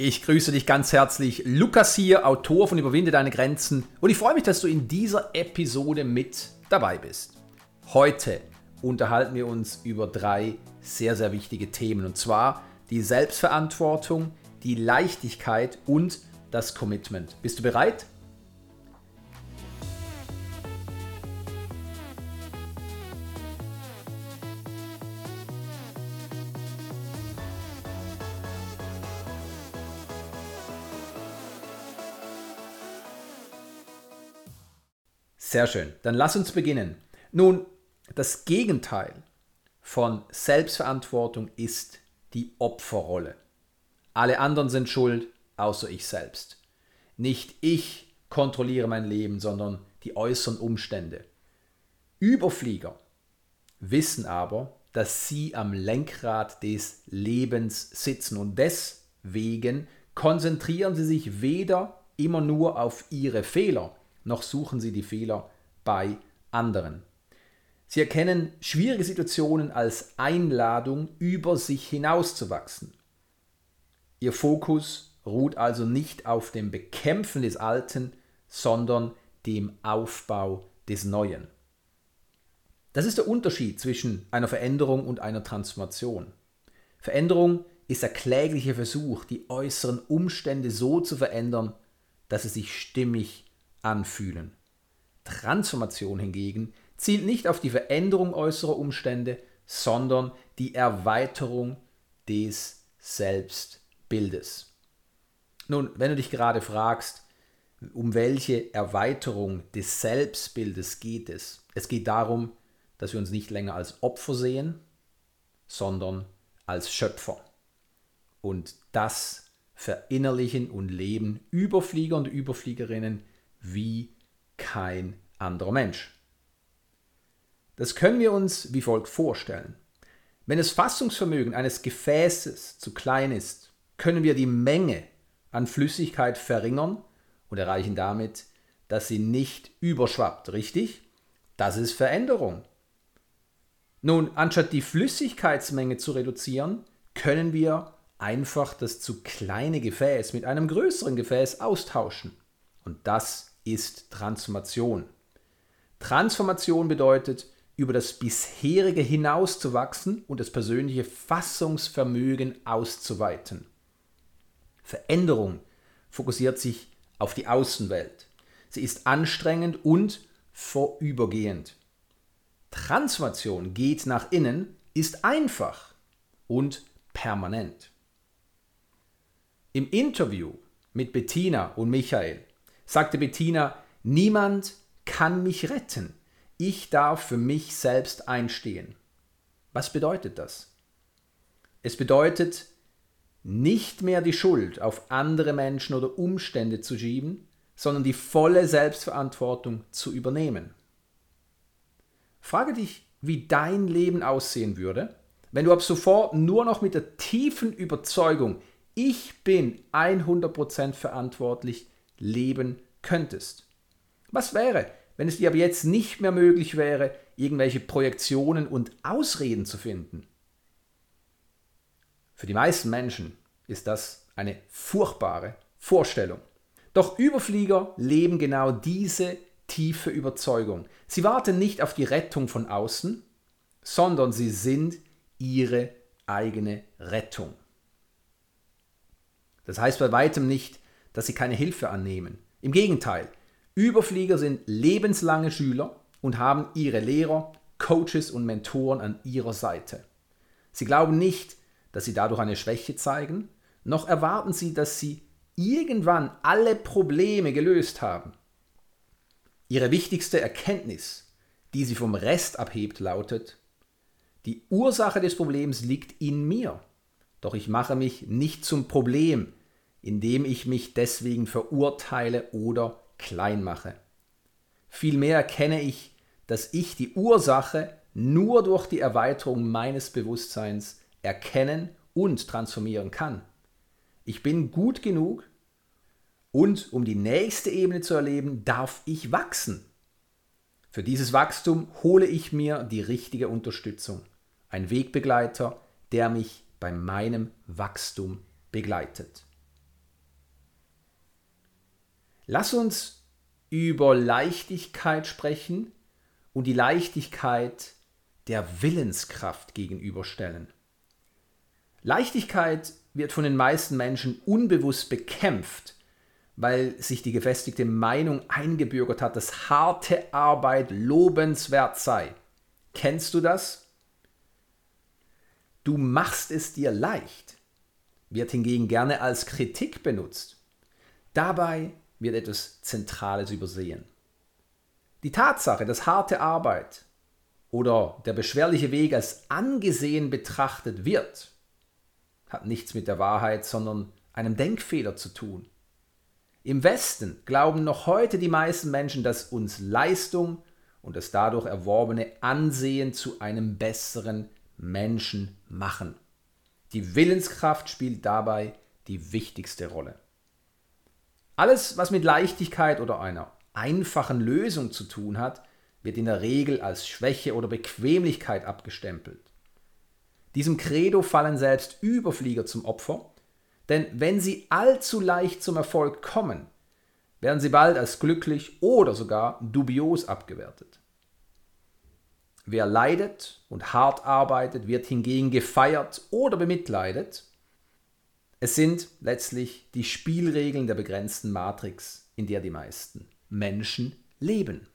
Ich grüße dich ganz herzlich. Lukas hier, Autor von Überwinde deine Grenzen. Und ich freue mich, dass du in dieser Episode mit dabei bist. Heute unterhalten wir uns über drei sehr, sehr wichtige Themen. Und zwar die Selbstverantwortung, die Leichtigkeit und das Commitment. Bist du bereit? Sehr schön. Dann lass uns beginnen. Nun, das Gegenteil von Selbstverantwortung ist die Opferrolle. Alle anderen sind schuld, außer ich selbst. Nicht ich kontrolliere mein Leben, sondern die äußeren Umstände. Überflieger wissen aber, dass sie am Lenkrad des Lebens sitzen und deswegen konzentrieren sie sich weder immer nur auf ihre Fehler, noch suchen sie die Fehler bei anderen. Sie erkennen schwierige Situationen als Einladung, über sich hinauszuwachsen. Ihr Fokus ruht also nicht auf dem Bekämpfen des Alten, sondern dem Aufbau des Neuen. Das ist der Unterschied zwischen einer Veränderung und einer Transformation. Veränderung ist der klägliche Versuch, die äußeren Umstände so zu verändern, dass sie sich stimmig anfühlen. Transformation hingegen zielt nicht auf die Veränderung äußerer Umstände, sondern die Erweiterung des Selbstbildes. Nun, wenn du dich gerade fragst, um welche Erweiterung des Selbstbildes geht es? Es geht darum, dass wir uns nicht länger als Opfer sehen, sondern als Schöpfer. Und das verinnerlichen und leben Überflieger und Überfliegerinnen wie kein anderer Mensch. Das können wir uns wie folgt vorstellen. Wenn das Fassungsvermögen eines Gefäßes zu klein ist, können wir die Menge an Flüssigkeit verringern und erreichen damit, dass sie nicht überschwappt, richtig? Das ist Veränderung. Nun, anstatt die Flüssigkeitsmenge zu reduzieren, können wir einfach das zu kleine Gefäß mit einem größeren Gefäß austauschen. Und das ist Transformation. Transformation bedeutet, über das bisherige hinauszuwachsen und das persönliche Fassungsvermögen auszuweiten. Veränderung fokussiert sich auf die Außenwelt. Sie ist anstrengend und vorübergehend. Transformation geht nach innen, ist einfach und permanent. Im Interview mit Bettina und Michael sagte Bettina, niemand kann mich retten. Ich darf für mich selbst einstehen. Was bedeutet das? Es bedeutet, nicht mehr die Schuld auf andere Menschen oder Umstände zu schieben, sondern die volle Selbstverantwortung zu übernehmen. Frage dich, wie dein Leben aussehen würde, wenn du ab sofort nur noch mit der tiefen Überzeugung, ich bin 100% verantwortlich, leben könntest. Was wäre, wenn es dir aber jetzt nicht mehr möglich wäre, irgendwelche Projektionen und Ausreden zu finden? Für die meisten Menschen ist das eine furchtbare Vorstellung. Doch Überflieger leben genau diese tiefe Überzeugung. Sie warten nicht auf die Rettung von außen, sondern sie sind ihre eigene Rettung. Das heißt bei weitem nicht, dass sie keine Hilfe annehmen. Im Gegenteil, Überflieger sind lebenslange Schüler und haben ihre Lehrer, Coaches und Mentoren an ihrer Seite. Sie glauben nicht, dass sie dadurch eine Schwäche zeigen, noch erwarten sie, dass sie irgendwann alle Probleme gelöst haben. Ihre wichtigste Erkenntnis, die sie vom Rest abhebt, lautet, die Ursache des Problems liegt in mir, doch ich mache mich nicht zum Problem, indem ich mich deswegen verurteile oder klein mache. Vielmehr erkenne ich, dass ich die Ursache nur durch die Erweiterung meines Bewusstseins erkennen und transformieren kann. Ich bin gut genug und um die nächste Ebene zu erleben, darf ich wachsen. Für dieses Wachstum hole ich mir die richtige Unterstützung, ein Wegbegleiter, der mich bei meinem Wachstum begleitet. Lass uns über Leichtigkeit sprechen und die Leichtigkeit der Willenskraft gegenüberstellen. Leichtigkeit wird von den meisten Menschen unbewusst bekämpft, weil sich die gefestigte Meinung eingebürgert hat, dass harte Arbeit lobenswert sei. Kennst du das? Du machst es dir leicht, wird hingegen gerne als Kritik benutzt. Dabei wird etwas Zentrales übersehen. Die Tatsache, dass harte Arbeit oder der beschwerliche Weg als angesehen betrachtet wird, hat nichts mit der Wahrheit, sondern einem Denkfehler zu tun. Im Westen glauben noch heute die meisten Menschen, dass uns Leistung und das dadurch erworbene Ansehen zu einem besseren Menschen machen. Die Willenskraft spielt dabei die wichtigste Rolle. Alles, was mit Leichtigkeit oder einer einfachen Lösung zu tun hat, wird in der Regel als Schwäche oder Bequemlichkeit abgestempelt. Diesem Credo fallen selbst Überflieger zum Opfer, denn wenn sie allzu leicht zum Erfolg kommen, werden sie bald als glücklich oder sogar dubios abgewertet. Wer leidet und hart arbeitet, wird hingegen gefeiert oder bemitleidet. Es sind letztlich die Spielregeln der begrenzten Matrix, in der die meisten Menschen leben.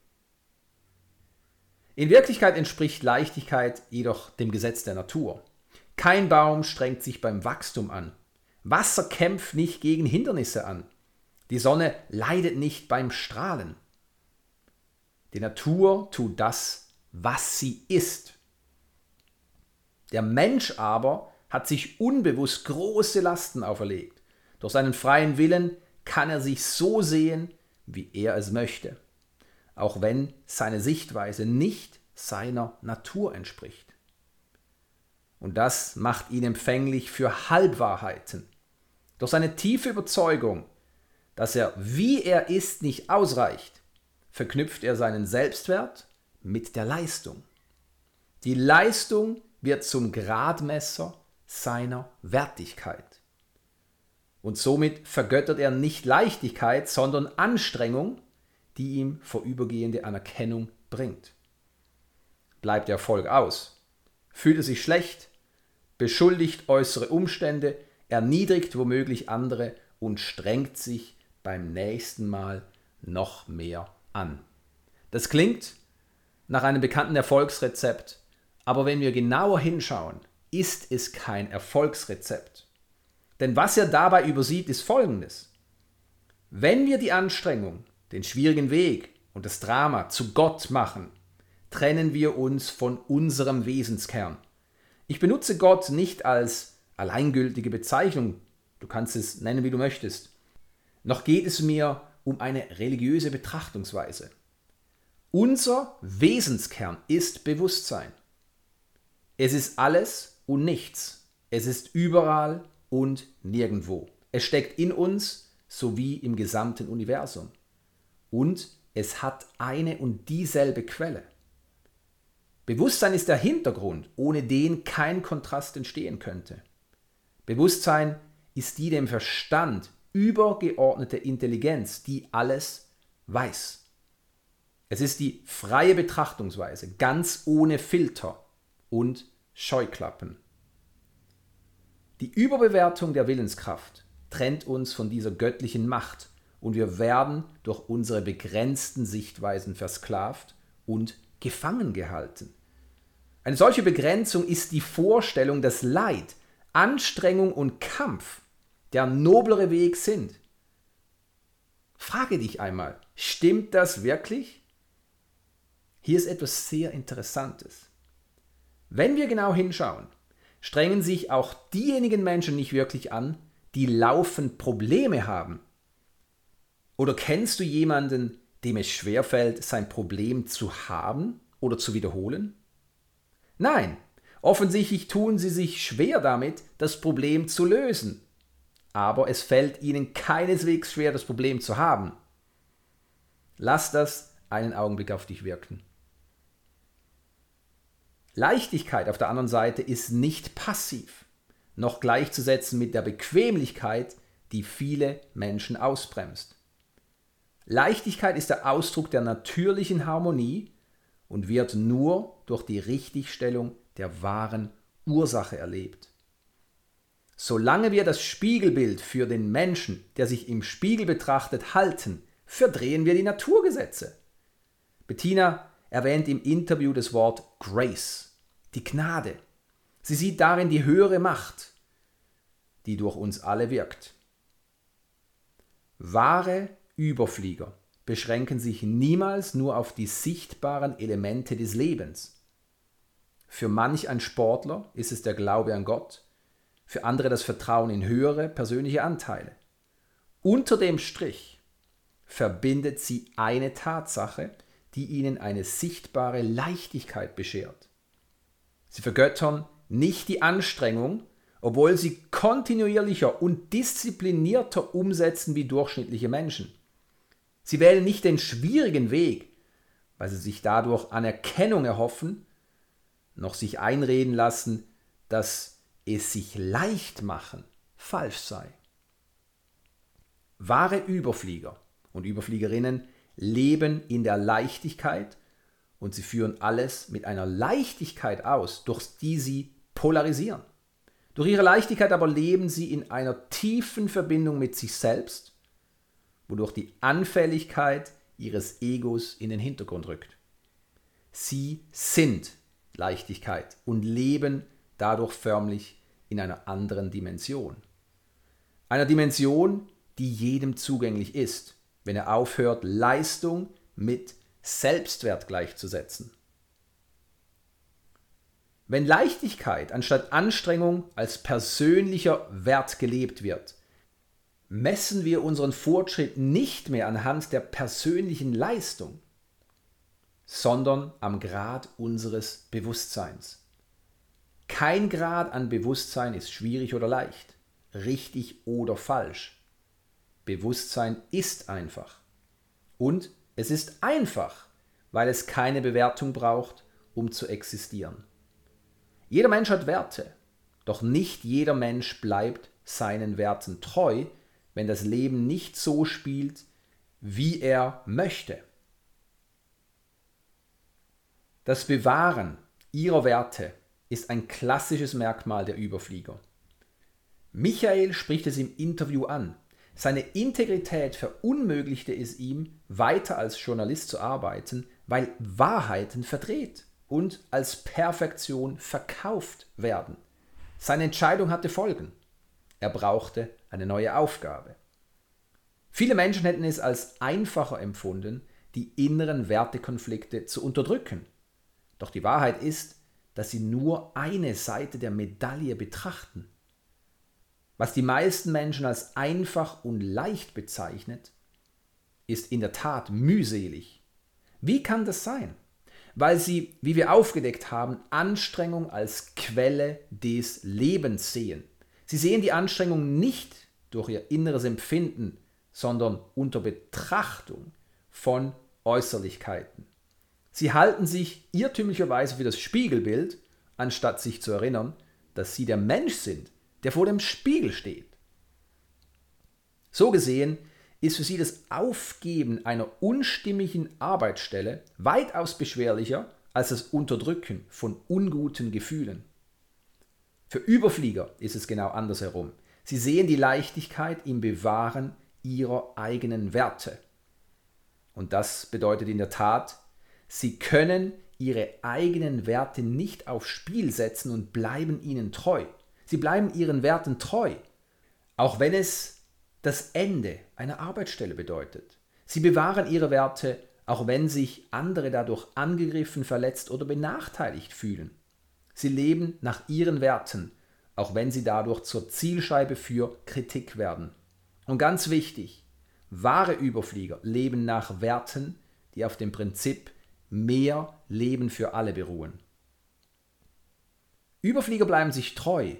In Wirklichkeit entspricht Leichtigkeit jedoch dem Gesetz der Natur. Kein Baum strengt sich beim Wachstum an. Wasser kämpft nicht gegen Hindernisse an. Die Sonne leidet nicht beim Strahlen. Die Natur tut das, was sie ist. Der Mensch aber hat sich unbewusst große Lasten auferlegt. Durch seinen freien Willen kann er sich so sehen, wie er es möchte auch wenn seine Sichtweise nicht seiner Natur entspricht. Und das macht ihn empfänglich für Halbwahrheiten. Durch seine tiefe Überzeugung, dass er, wie er ist, nicht ausreicht, verknüpft er seinen Selbstwert mit der Leistung. Die Leistung wird zum Gradmesser seiner Wertigkeit. Und somit vergöttert er nicht Leichtigkeit, sondern Anstrengung die ihm vorübergehende Anerkennung bringt. Bleibt der Erfolg aus, fühlt er sich schlecht, beschuldigt äußere Umstände, erniedrigt womöglich andere und strengt sich beim nächsten Mal noch mehr an. Das klingt nach einem bekannten Erfolgsrezept, aber wenn wir genauer hinschauen, ist es kein Erfolgsrezept. Denn was er dabei übersieht, ist Folgendes. Wenn wir die Anstrengung den schwierigen Weg und das Drama zu Gott machen, trennen wir uns von unserem Wesenskern. Ich benutze Gott nicht als alleingültige Bezeichnung, du kannst es nennen, wie du möchtest. Noch geht es mir um eine religiöse Betrachtungsweise. Unser Wesenskern ist Bewusstsein. Es ist alles und nichts. Es ist überall und nirgendwo. Es steckt in uns sowie im gesamten Universum und es hat eine und dieselbe Quelle. Bewusstsein ist der Hintergrund, ohne den kein Kontrast entstehen könnte. Bewusstsein ist die dem Verstand übergeordnete Intelligenz, die alles weiß. Es ist die freie Betrachtungsweise, ganz ohne Filter und Scheuklappen. Die Überbewertung der Willenskraft trennt uns von dieser göttlichen Macht und wir werden durch unsere begrenzten Sichtweisen versklavt und gefangen gehalten. Eine solche Begrenzung ist die Vorstellung, dass Leid, Anstrengung und Kampf der noblere Weg sind. Frage dich einmal, stimmt das wirklich? Hier ist etwas sehr Interessantes. Wenn wir genau hinschauen, strengen sich auch diejenigen Menschen nicht wirklich an, die laufend Probleme haben oder kennst du jemanden, dem es schwerfällt, sein Problem zu haben oder zu wiederholen? Nein, offensichtlich tun sie sich schwer damit, das Problem zu lösen. Aber es fällt ihnen keineswegs schwer, das Problem zu haben. Lass das einen Augenblick auf dich wirken. Leichtigkeit auf der anderen Seite ist nicht passiv, noch gleichzusetzen mit der Bequemlichkeit, die viele Menschen ausbremst. Leichtigkeit ist der Ausdruck der natürlichen Harmonie und wird nur durch die Richtigstellung der wahren Ursache erlebt. Solange wir das Spiegelbild für den Menschen, der sich im Spiegel betrachtet, halten, verdrehen wir die Naturgesetze. Bettina erwähnt im Interview das Wort Grace, die Gnade. Sie sieht darin die höhere Macht, die durch uns alle wirkt. Wahre Überflieger beschränken sich niemals nur auf die sichtbaren Elemente des Lebens. Für manch ein Sportler ist es der Glaube an Gott, für andere das Vertrauen in höhere persönliche Anteile. Unter dem Strich verbindet sie eine Tatsache, die ihnen eine sichtbare Leichtigkeit beschert. Sie vergöttern nicht die Anstrengung, obwohl sie kontinuierlicher und disziplinierter umsetzen wie durchschnittliche Menschen. Sie wählen nicht den schwierigen Weg, weil sie sich dadurch Anerkennung erhoffen, noch sich einreden lassen, dass es sich leicht machen falsch sei. Wahre Überflieger und Überfliegerinnen leben in der Leichtigkeit und sie führen alles mit einer Leichtigkeit aus, durch die sie polarisieren. Durch ihre Leichtigkeit aber leben sie in einer tiefen Verbindung mit sich selbst, wodurch die Anfälligkeit ihres Egos in den Hintergrund rückt. Sie sind Leichtigkeit und leben dadurch förmlich in einer anderen Dimension. Einer Dimension, die jedem zugänglich ist, wenn er aufhört, Leistung mit Selbstwert gleichzusetzen. Wenn Leichtigkeit anstatt Anstrengung als persönlicher Wert gelebt wird, messen wir unseren Fortschritt nicht mehr anhand der persönlichen Leistung, sondern am Grad unseres Bewusstseins. Kein Grad an Bewusstsein ist schwierig oder leicht, richtig oder falsch. Bewusstsein ist einfach. Und es ist einfach, weil es keine Bewertung braucht, um zu existieren. Jeder Mensch hat Werte, doch nicht jeder Mensch bleibt seinen Werten treu, wenn das Leben nicht so spielt, wie er möchte. Das Bewahren ihrer Werte ist ein klassisches Merkmal der Überflieger. Michael spricht es im Interview an. Seine Integrität verunmöglichte es ihm, weiter als Journalist zu arbeiten, weil Wahrheiten verdreht und als Perfektion verkauft werden. Seine Entscheidung hatte Folgen. Er brauchte eine neue Aufgabe. Viele Menschen hätten es als einfacher empfunden, die inneren Wertekonflikte zu unterdrücken. Doch die Wahrheit ist, dass sie nur eine Seite der Medaille betrachten. Was die meisten Menschen als einfach und leicht bezeichnet, ist in der Tat mühselig. Wie kann das sein? Weil sie, wie wir aufgedeckt haben, Anstrengung als Quelle des Lebens sehen. Sie sehen die Anstrengung nicht durch ihr inneres Empfinden, sondern unter Betrachtung von Äußerlichkeiten. Sie halten sich irrtümlicherweise für das Spiegelbild, anstatt sich zu erinnern, dass sie der Mensch sind, der vor dem Spiegel steht. So gesehen ist für sie das Aufgeben einer unstimmigen Arbeitsstelle weitaus beschwerlicher als das Unterdrücken von unguten Gefühlen. Für Überflieger ist es genau andersherum. Sie sehen die Leichtigkeit im Bewahren ihrer eigenen Werte. Und das bedeutet in der Tat, sie können ihre eigenen Werte nicht aufs Spiel setzen und bleiben ihnen treu. Sie bleiben ihren Werten treu, auch wenn es das Ende einer Arbeitsstelle bedeutet. Sie bewahren ihre Werte, auch wenn sich andere dadurch angegriffen, verletzt oder benachteiligt fühlen. Sie leben nach ihren Werten, auch wenn sie dadurch zur Zielscheibe für Kritik werden. Und ganz wichtig, wahre Überflieger leben nach Werten, die auf dem Prinzip mehr Leben für alle beruhen. Überflieger bleiben sich treu,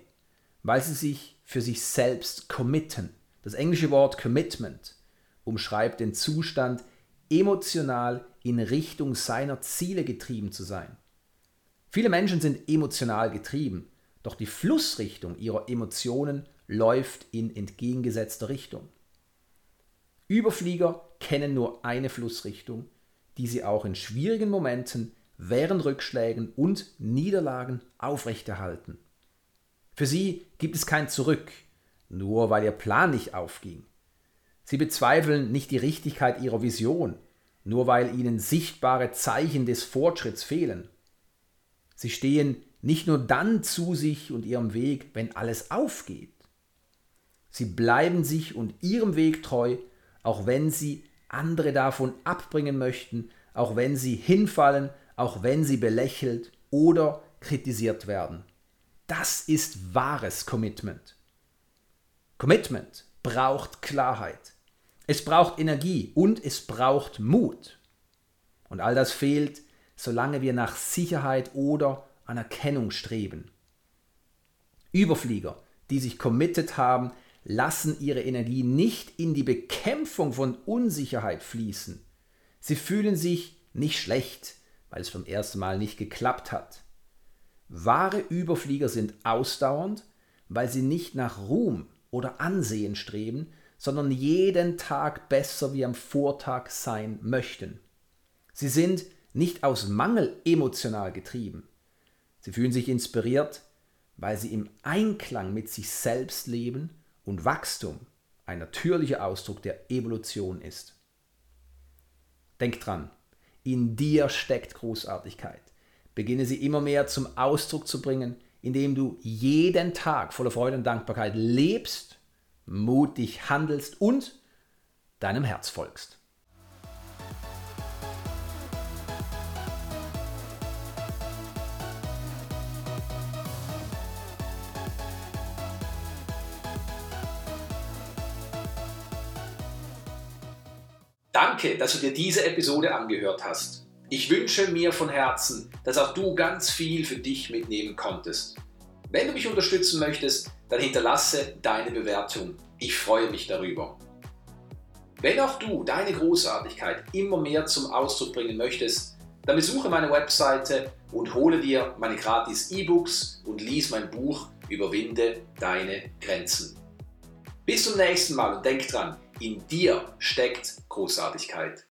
weil sie sich für sich selbst committen. Das englische Wort Commitment umschreibt den Zustand, emotional in Richtung seiner Ziele getrieben zu sein. Viele Menschen sind emotional getrieben, doch die Flussrichtung ihrer Emotionen läuft in entgegengesetzter Richtung. Überflieger kennen nur eine Flussrichtung, die sie auch in schwierigen Momenten, während Rückschlägen und Niederlagen aufrechterhalten. Für sie gibt es kein Zurück, nur weil ihr Plan nicht aufging. Sie bezweifeln nicht die Richtigkeit ihrer Vision, nur weil ihnen sichtbare Zeichen des Fortschritts fehlen. Sie stehen nicht nur dann zu sich und ihrem Weg, wenn alles aufgeht. Sie bleiben sich und ihrem Weg treu, auch wenn sie andere davon abbringen möchten, auch wenn sie hinfallen, auch wenn sie belächelt oder kritisiert werden. Das ist wahres Commitment. Commitment braucht Klarheit. Es braucht Energie und es braucht Mut. Und all das fehlt, solange wir nach Sicherheit oder Anerkennung streben. Überflieger, die sich committed haben, lassen ihre Energie nicht in die Bekämpfung von Unsicherheit fließen. Sie fühlen sich nicht schlecht, weil es beim ersten Mal nicht geklappt hat. Wahre Überflieger sind ausdauernd, weil sie nicht nach Ruhm oder Ansehen streben, sondern jeden Tag besser wie am Vortag sein möchten. Sie sind nicht aus Mangel emotional getrieben. Sie fühlen sich inspiriert, weil sie im Einklang mit sich selbst leben und Wachstum ein natürlicher Ausdruck der Evolution ist. Denk dran, in dir steckt Großartigkeit. Beginne sie immer mehr zum Ausdruck zu bringen, indem du jeden Tag voller Freude und Dankbarkeit lebst, mutig handelst und deinem Herz folgst. Danke, dass du dir diese Episode angehört hast. Ich wünsche mir von Herzen, dass auch du ganz viel für dich mitnehmen konntest. Wenn du mich unterstützen möchtest, dann hinterlasse deine Bewertung. Ich freue mich darüber. Wenn auch du deine Großartigkeit immer mehr zum Ausdruck bringen möchtest, dann besuche meine Webseite und hole dir meine gratis E-Books und lies mein Buch Überwinde deine Grenzen. Bis zum nächsten Mal und denk dran, in dir steckt Großartigkeit.